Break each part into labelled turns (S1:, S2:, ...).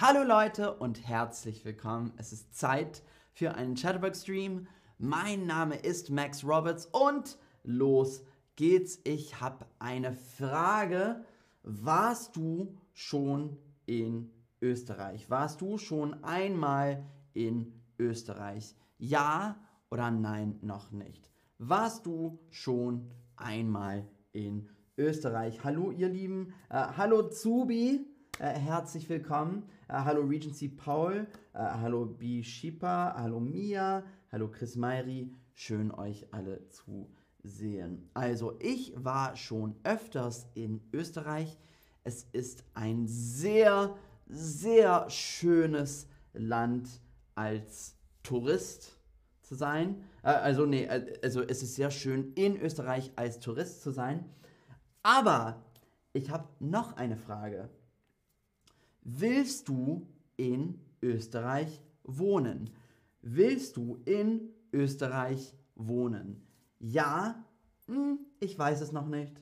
S1: Hallo Leute und herzlich willkommen. Es ist Zeit für einen Chatterbox-Stream. Mein Name ist Max Roberts und los geht's. Ich habe eine Frage. Warst du schon in Österreich? Warst du schon einmal in Österreich? Ja oder nein, noch nicht? Warst du schon einmal in Österreich? Hallo ihr Lieben. Äh, hallo Zubi. Äh, herzlich willkommen. Äh, hallo Regency Paul, äh, hallo B. Shipa, hallo Mia, hallo Chris Meiri. Schön euch alle zu sehen. Also ich war schon öfters in Österreich. Es ist ein sehr, sehr schönes Land als Tourist zu sein. Äh, also nee, äh, also es ist sehr schön in Österreich als Tourist zu sein. Aber ich habe noch eine Frage. Willst du in Österreich wohnen? Willst du in Österreich wohnen? Ja, hm, ich weiß es noch nicht.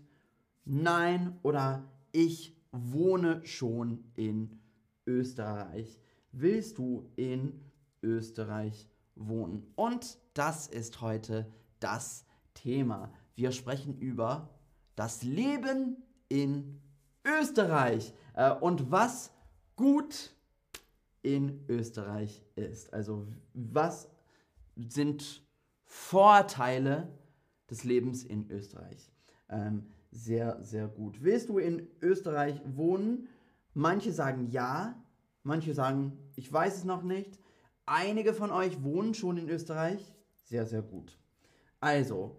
S1: Nein oder ich wohne schon in Österreich. Willst du in Österreich wohnen? Und das ist heute das Thema. Wir sprechen über das Leben in Österreich äh, und was gut in Österreich ist. Also was sind Vorteile des Lebens in Österreich? Ähm, sehr, sehr gut. Willst du in Österreich wohnen? Manche sagen ja, manche sagen, ich weiß es noch nicht. Einige von euch wohnen schon in Österreich. Sehr, sehr gut. Also,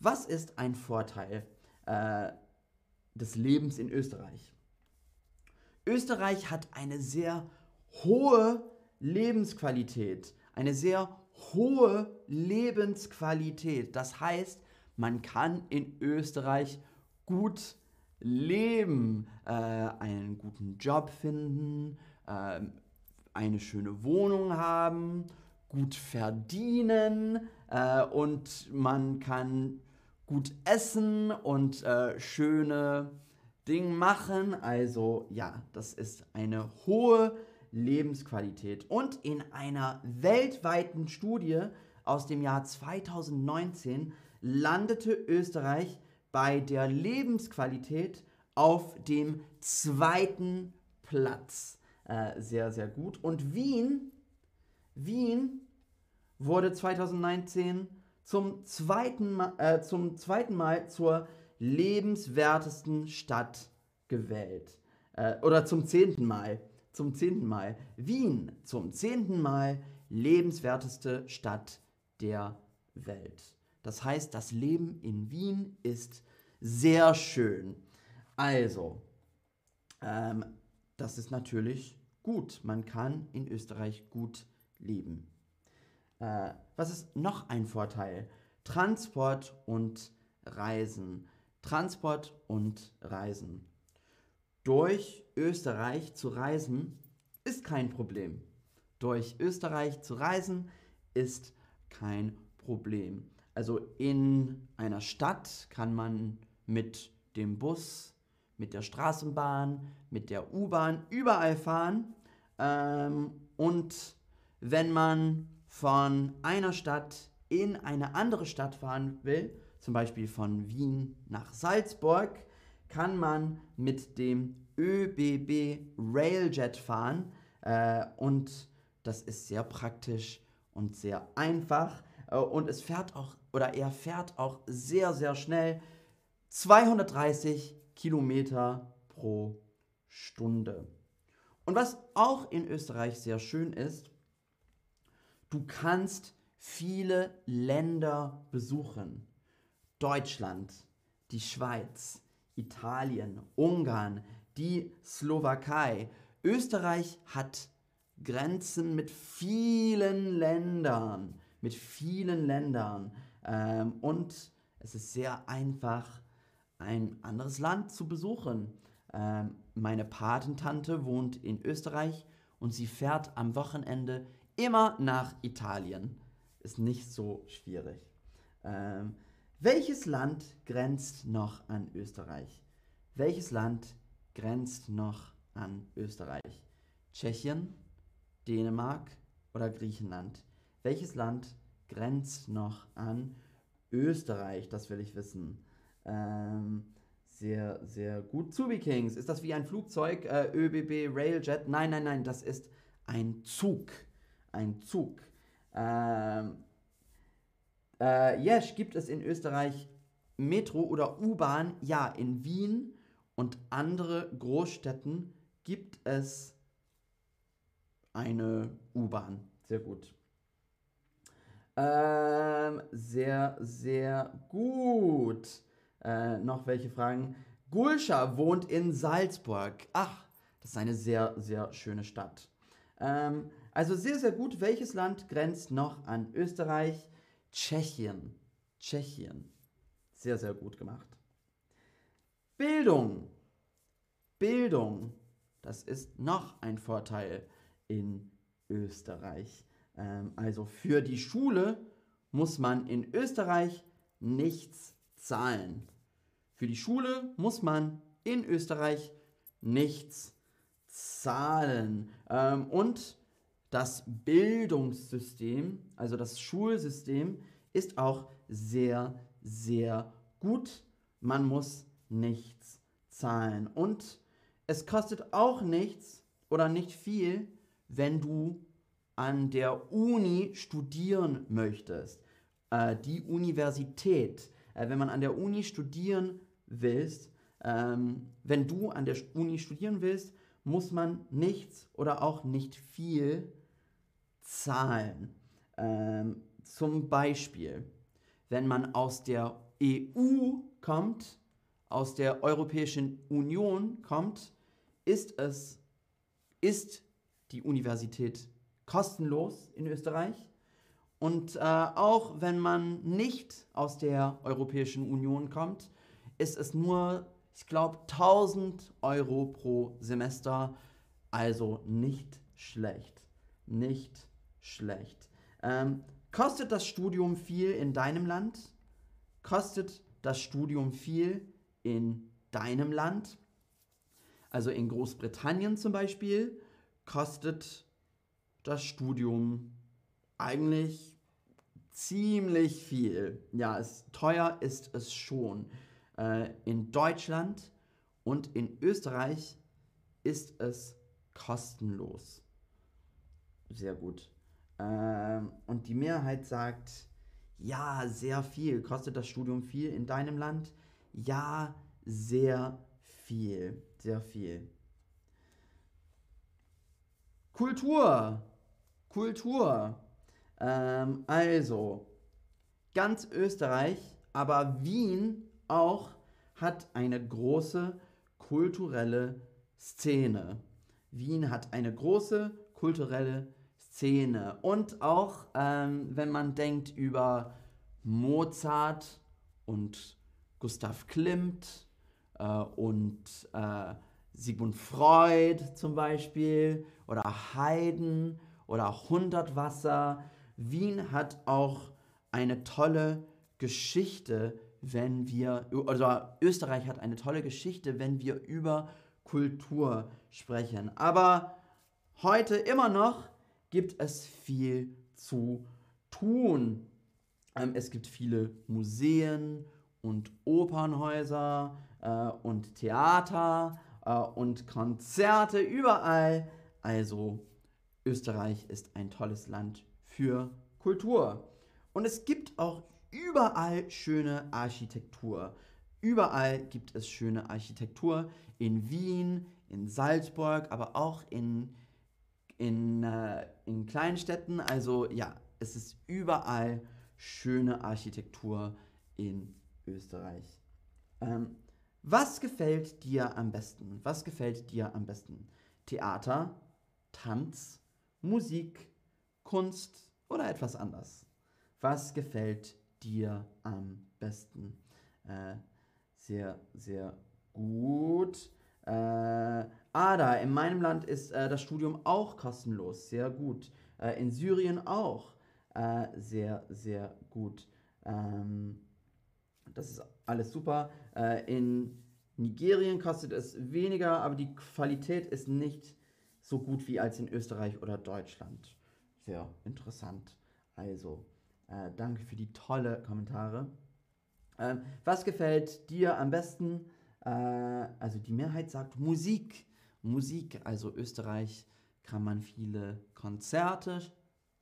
S1: was ist ein Vorteil äh, des Lebens in Österreich? Österreich hat eine sehr hohe Lebensqualität, eine sehr hohe Lebensqualität. Das heißt, man kann in Österreich gut leben, äh, einen guten Job finden, äh, eine schöne Wohnung haben, gut verdienen äh, und man kann gut essen und äh, schöne Ding machen. Also ja, das ist eine hohe Lebensqualität. Und in einer weltweiten Studie aus dem Jahr 2019 landete Österreich bei der Lebensqualität auf dem zweiten Platz. Äh, sehr, sehr gut. Und Wien, Wien wurde 2019 zum zweiten, äh, zum zweiten Mal zur lebenswertesten Stadt gewählt. Äh, oder zum zehnten Mal. Zum zehnten Mal. Wien zum zehnten Mal lebenswerteste Stadt der Welt. Das heißt, das Leben in Wien ist sehr schön. Also, ähm, das ist natürlich gut. Man kann in Österreich gut leben. Äh, was ist noch ein Vorteil? Transport und Reisen. Transport und Reisen. Durch Österreich zu reisen ist kein Problem. Durch Österreich zu reisen ist kein Problem. Also in einer Stadt kann man mit dem Bus, mit der Straßenbahn, mit der U-Bahn überall fahren. Ähm, und wenn man von einer Stadt in eine andere Stadt fahren will, zum Beispiel von Wien nach Salzburg, kann man mit dem ÖBB Railjet fahren äh, und das ist sehr praktisch und sehr einfach äh, und es fährt auch oder er fährt auch sehr sehr schnell 230 Kilometer pro Stunde. Und was auch in Österreich sehr schön ist, du kannst viele Länder besuchen. Deutschland, die Schweiz, Italien, Ungarn, die Slowakei. Österreich hat Grenzen mit vielen Ländern, mit vielen Ländern. Ähm, und es ist sehr einfach, ein anderes Land zu besuchen. Ähm, meine Patentante wohnt in Österreich und sie fährt am Wochenende immer nach Italien. Ist nicht so schwierig. Ähm, welches Land grenzt noch an Österreich? Welches Land grenzt noch an Österreich? Tschechien, Dänemark oder Griechenland? Welches Land grenzt noch an Österreich? Das will ich wissen. Ähm, sehr, sehr gut. Zubi Kings, ist das wie ein Flugzeug? Äh, ÖBB, Railjet? Nein, nein, nein, das ist ein Zug. Ein Zug. Ähm, äh, yes, gibt es in Österreich Metro oder U-Bahn? Ja, in Wien und andere Großstädten gibt es eine U-Bahn. Sehr gut. Ähm, sehr, sehr gut. Äh, noch welche Fragen? Gulscha wohnt in Salzburg. Ach, das ist eine sehr, sehr schöne Stadt. Ähm, also sehr, sehr gut. Welches Land grenzt noch an Österreich? Tschechien. Tschechien. Sehr, sehr gut gemacht. Bildung. Bildung. Das ist noch ein Vorteil in Österreich. Ähm, also für die Schule muss man in Österreich nichts zahlen. Für die Schule muss man in Österreich nichts zahlen. Ähm, und das Bildungssystem, also das Schulsystem, ist auch sehr, sehr gut. Man muss nichts zahlen. Und es kostet auch nichts oder nicht viel, wenn du an der Uni studieren möchtest. Äh, die Universität. Äh, wenn man an der Uni studieren willst, ähm, wenn du an der Uni studieren willst, muss man nichts oder auch nicht viel zahlen. Ähm, zum Beispiel, wenn man aus der EU kommt, aus der Europäischen Union kommt, ist es, ist die Universität kostenlos in Österreich. Und äh, auch wenn man nicht aus der Europäischen Union kommt, ist es nur, ich glaube, 1000 Euro pro Semester. Also nicht schlecht. Nicht schlecht. Ähm, kostet das Studium viel in deinem Land? Kostet das Studium viel in deinem Land? Also in Großbritannien zum Beispiel kostet das Studium eigentlich ziemlich viel. Ja, es, teuer ist es schon. Äh, in Deutschland und in Österreich ist es kostenlos. Sehr gut. Ähm, und die Mehrheit sagt, ja, sehr viel. Kostet das Studium viel in deinem Land? Ja, sehr viel. Sehr viel. Kultur. Kultur. Ähm, also, ganz Österreich, aber Wien auch hat eine große kulturelle Szene. Wien hat eine große kulturelle Szene. Und auch ähm, wenn man denkt über Mozart und Gustav Klimt äh, und äh, Sigmund Freud zum Beispiel oder Haydn oder Hundertwasser. Wien hat auch eine tolle Geschichte, wenn wir, oder Österreich hat eine tolle Geschichte, wenn wir über Kultur sprechen. Aber heute immer noch gibt es viel zu tun. Ähm, es gibt viele Museen und Opernhäuser äh, und Theater äh, und Konzerte überall. Also Österreich ist ein tolles Land für Kultur. Und es gibt auch überall schöne Architektur. Überall gibt es schöne Architektur. In Wien, in Salzburg, aber auch in, in, äh, in kleinen Städten. Also ja, es ist überall schöne Architektur in Österreich. Ähm, was gefällt dir am besten? Was gefällt dir am besten? Theater, Tanz, Musik, Kunst oder etwas anderes? Was gefällt dir am besten? Äh, sehr, sehr gut. Äh, Ada, in meinem Land ist äh, das Studium auch kostenlos. Sehr gut. Äh, in Syrien auch. Äh, sehr, sehr gut. Ähm, das ist alles super. Äh, in Nigerien kostet es weniger, aber die Qualität ist nicht so gut wie als in Österreich oder Deutschland. Sehr interessant. Also, äh, danke für die tolle Kommentare. Ähm, was gefällt dir am besten? Äh, also die Mehrheit sagt Musik. Musik, also Österreich kann man viele Konzerte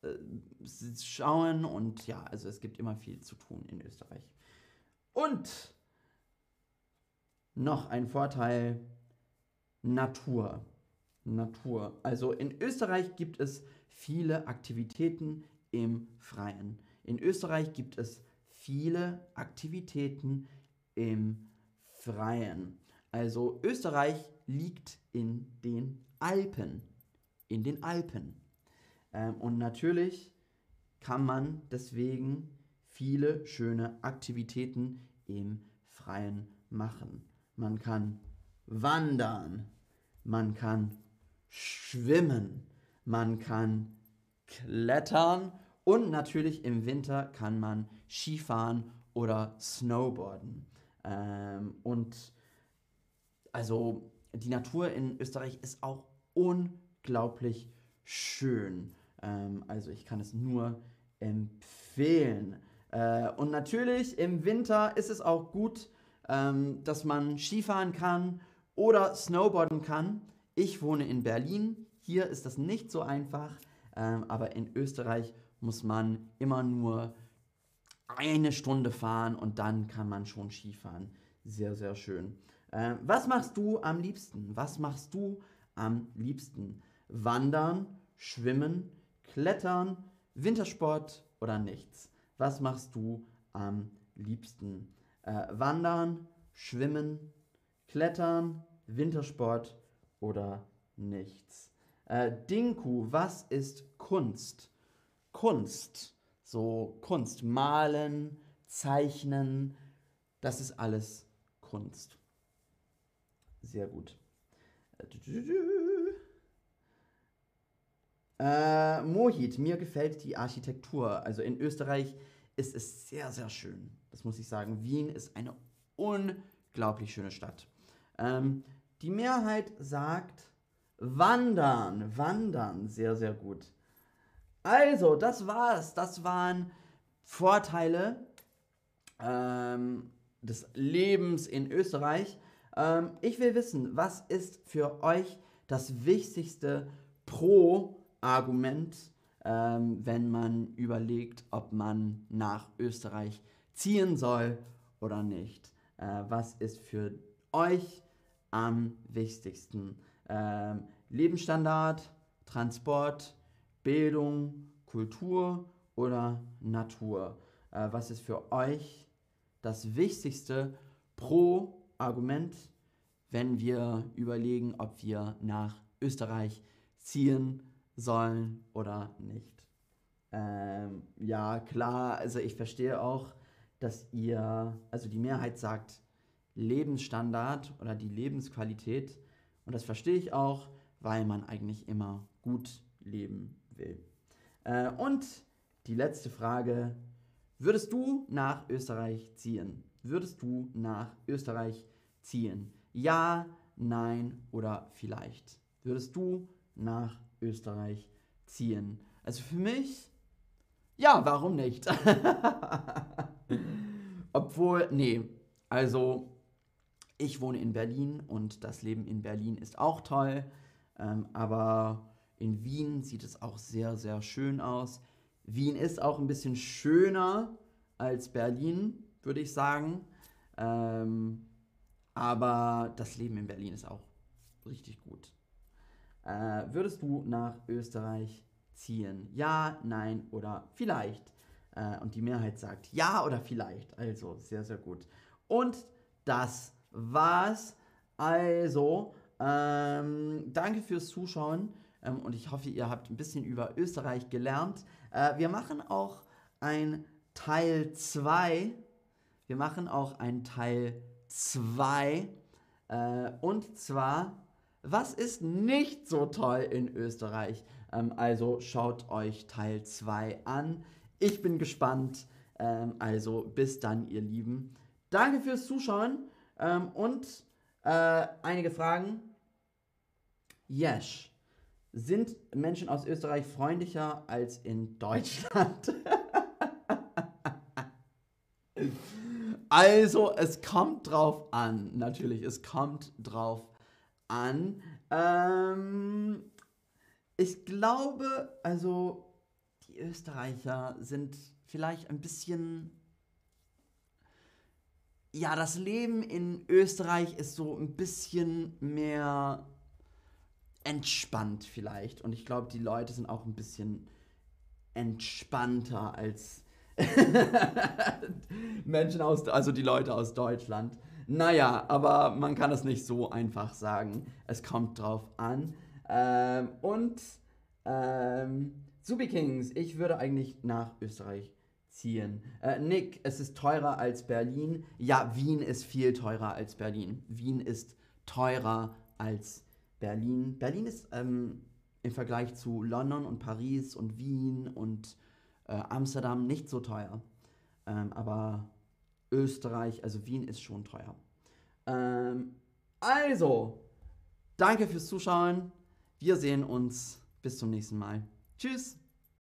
S1: äh, schauen und ja, also es gibt immer viel zu tun in Österreich. Und noch ein Vorteil, Natur. Natur. Also in Österreich gibt es viele Aktivitäten im Freien. In Österreich gibt es viele Aktivitäten im Freien. Also Österreich liegt in den Alpen. In den Alpen. Ähm, und natürlich kann man deswegen viele schöne Aktivitäten im Freien machen. Man kann wandern, man kann schwimmen, man kann klettern und natürlich im Winter kann man Skifahren oder Snowboarden. Ähm, und also die Natur in Österreich ist auch unglaublich schön. Ähm, also ich kann es nur empfehlen. Äh, und natürlich im Winter ist es auch gut, ähm, dass man Skifahren kann oder Snowboarden kann. Ich wohne in Berlin. Hier ist das nicht so einfach, ähm, aber in Österreich muss man immer nur eine Stunde fahren und dann kann man schon Skifahren. Sehr, sehr schön. Äh, was machst du am liebsten? Was machst du am liebsten? Wandern, schwimmen, klettern, Wintersport oder nichts? Was machst du am liebsten? Äh, wandern, schwimmen, klettern, Wintersport oder nichts? Äh, Dinku, was ist Kunst? Kunst, so Kunst, malen, zeichnen, das ist alles Kunst. Sehr gut. Äh, Mohit, mir gefällt die Architektur. Also in Österreich ist es sehr, sehr schön. Das muss ich sagen. Wien ist eine unglaublich schöne Stadt. Ähm, die Mehrheit sagt Wandern. Wandern. Sehr, sehr gut. Also, das war's. Das waren Vorteile ähm, des Lebens in Österreich. Ähm, ich will wissen, was ist für euch das wichtigste Pro-Argument, ähm, wenn man überlegt, ob man nach Österreich ziehen soll oder nicht? Äh, was ist für euch am wichtigsten? Ähm, Lebensstandard, Transport, Bildung, Kultur oder Natur? Äh, was ist für euch das wichtigste pro Argument, wenn wir überlegen, ob wir nach Österreich ziehen sollen oder nicht? Ähm, ja, klar, also ich verstehe auch, dass ihr, also die Mehrheit sagt Lebensstandard oder die Lebensqualität. Und das verstehe ich auch, weil man eigentlich immer gut leben will. Äh, und die letzte Frage, würdest du nach Österreich ziehen? Würdest du nach Österreich ziehen? Ja, nein oder vielleicht. Würdest du nach Österreich ziehen? Also für mich, ja, warum nicht? Obwohl, nee, also ich wohne in Berlin und das Leben in Berlin ist auch toll, ähm, aber in Wien sieht es auch sehr, sehr schön aus. Wien ist auch ein bisschen schöner als Berlin, würde ich sagen. Ähm, aber das Leben in Berlin ist auch richtig gut. Äh, würdest du nach Österreich ziehen? Ja, nein oder vielleicht? Äh, und die Mehrheit sagt ja oder vielleicht. Also sehr, sehr gut. Und das war's. Also, ähm, danke fürs Zuschauen ähm, und ich hoffe, ihr habt ein bisschen über Österreich gelernt. Äh, wir machen auch ein Teil 2. Wir machen auch ein Teil 2. Äh, und zwar, was ist nicht so toll in Österreich? Ähm, also schaut euch Teil 2 an. Ich bin gespannt. Ähm, also bis dann, ihr Lieben. Danke fürs Zuschauen ähm, und äh, einige Fragen. Yes. Sind Menschen aus Österreich freundlicher als in Deutschland? also, es kommt drauf an. Natürlich, es kommt drauf an. Ähm, ich glaube, also die Österreicher sind vielleicht ein bisschen... Ja, das Leben in Österreich ist so ein bisschen mehr entspannt vielleicht. Und ich glaube, die Leute sind auch ein bisschen entspannter als Menschen aus, also die Leute aus Deutschland. Naja, aber man kann es nicht so einfach sagen. Es kommt drauf an. Ähm, und ähm, Subi Kings, ich würde eigentlich nach Österreich ziehen. Äh, Nick, es ist teurer als Berlin. Ja, Wien ist viel teurer als Berlin. Wien ist teurer als Berlin. Berlin ist ähm, im Vergleich zu London und Paris und Wien und äh, Amsterdam nicht so teuer. Ähm, aber Österreich, also Wien ist schon teuer. Ähm, also, danke fürs Zuschauen. Wir sehen uns. Bis zum nächsten Mal. Tschüss.